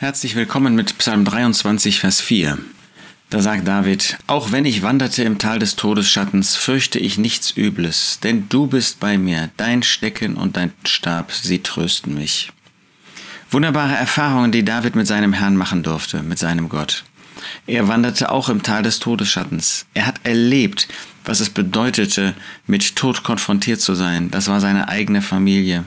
Herzlich willkommen mit Psalm 23, Vers 4. Da sagt David, auch wenn ich wanderte im Tal des Todesschattens, fürchte ich nichts Übles, denn du bist bei mir, dein Stecken und dein Stab, sie trösten mich. Wunderbare Erfahrungen, die David mit seinem Herrn machen durfte, mit seinem Gott. Er wanderte auch im Tal des Todesschattens. Er hat erlebt, was es bedeutete, mit Tod konfrontiert zu sein. Das war seine eigene Familie.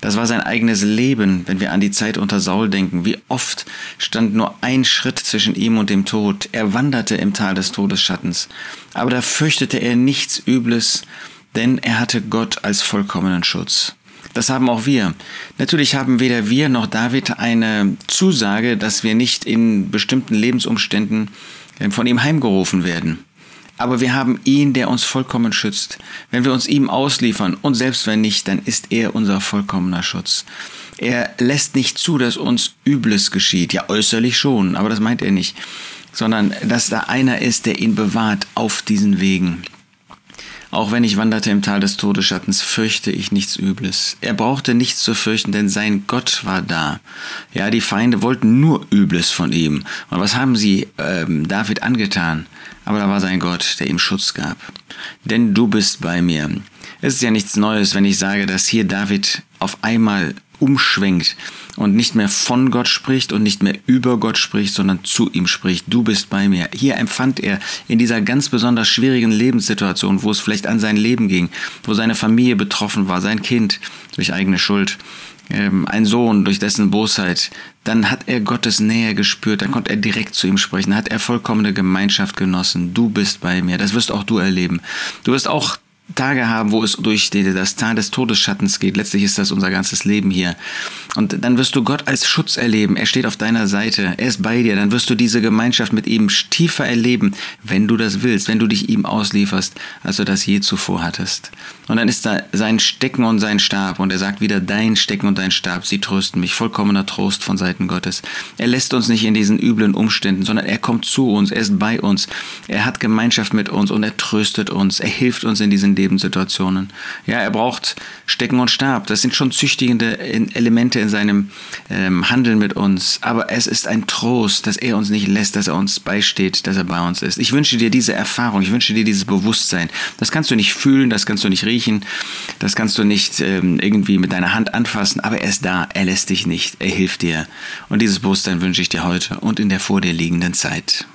Das war sein eigenes Leben, wenn wir an die Zeit unter Saul denken. Wie oft stand nur ein Schritt zwischen ihm und dem Tod. Er wanderte im Tal des Todesschattens. Aber da fürchtete er nichts Übles, denn er hatte Gott als vollkommenen Schutz. Das haben auch wir. Natürlich haben weder wir noch David eine Zusage, dass wir nicht in bestimmten Lebensumständen von ihm heimgerufen werden. Aber wir haben ihn, der uns vollkommen schützt. Wenn wir uns ihm ausliefern und selbst wenn nicht, dann ist er unser vollkommener Schutz. Er lässt nicht zu, dass uns Übles geschieht. Ja, äußerlich schon, aber das meint er nicht. Sondern, dass da einer ist, der ihn bewahrt auf diesen Wegen. Auch wenn ich wanderte im Tal des Todesschattens, fürchte ich nichts Übles. Er brauchte nichts zu fürchten, denn sein Gott war da. Ja, die Feinde wollten nur Übles von ihm. Und was haben sie ähm, David angetan? Aber da war sein Gott, der ihm Schutz gab. Denn du bist bei mir. Es ist ja nichts Neues, wenn ich sage, dass hier David auf einmal umschwenkt und nicht mehr von Gott spricht und nicht mehr über Gott spricht, sondern zu ihm spricht. Du bist bei mir. Hier empfand er in dieser ganz besonders schwierigen Lebenssituation, wo es vielleicht an sein Leben ging, wo seine Familie betroffen war, sein Kind durch eigene Schuld, ähm, ein Sohn durch dessen Bosheit, dann hat er Gottes Nähe gespürt, dann konnte er direkt zu ihm sprechen, hat er vollkommene Gemeinschaft genossen. Du bist bei mir, das wirst auch du erleben. Du wirst auch Tage haben, wo es durch das Tal des Todesschattens geht. Letztlich ist das unser ganzes Leben hier. Und dann wirst du Gott als Schutz erleben. Er steht auf deiner Seite. Er ist bei dir. Dann wirst du diese Gemeinschaft mit ihm tiefer erleben, wenn du das willst, wenn du dich ihm auslieferst, als du das je zuvor hattest. Und dann ist da sein Stecken und sein Stab. Und er sagt wieder, dein Stecken und dein Stab, sie trösten mich. Vollkommener Trost von Seiten Gottes. Er lässt uns nicht in diesen üblen Umständen, sondern er kommt zu uns. Er ist bei uns. Er hat Gemeinschaft mit uns und er tröstet uns. Er hilft uns in diesen Lebenssituationen. Ja, er braucht Stecken und Stab. Das sind schon züchtigende Elemente in seinem ähm, Handeln mit uns. Aber es ist ein Trost, dass er uns nicht lässt, dass er uns beisteht, dass er bei uns ist. Ich wünsche dir diese Erfahrung, ich wünsche dir dieses Bewusstsein. Das kannst du nicht fühlen, das kannst du nicht riechen, das kannst du nicht ähm, irgendwie mit deiner Hand anfassen, aber er ist da, er lässt dich nicht, er hilft dir. Und dieses Bewusstsein wünsche ich dir heute und in der vor dir liegenden Zeit.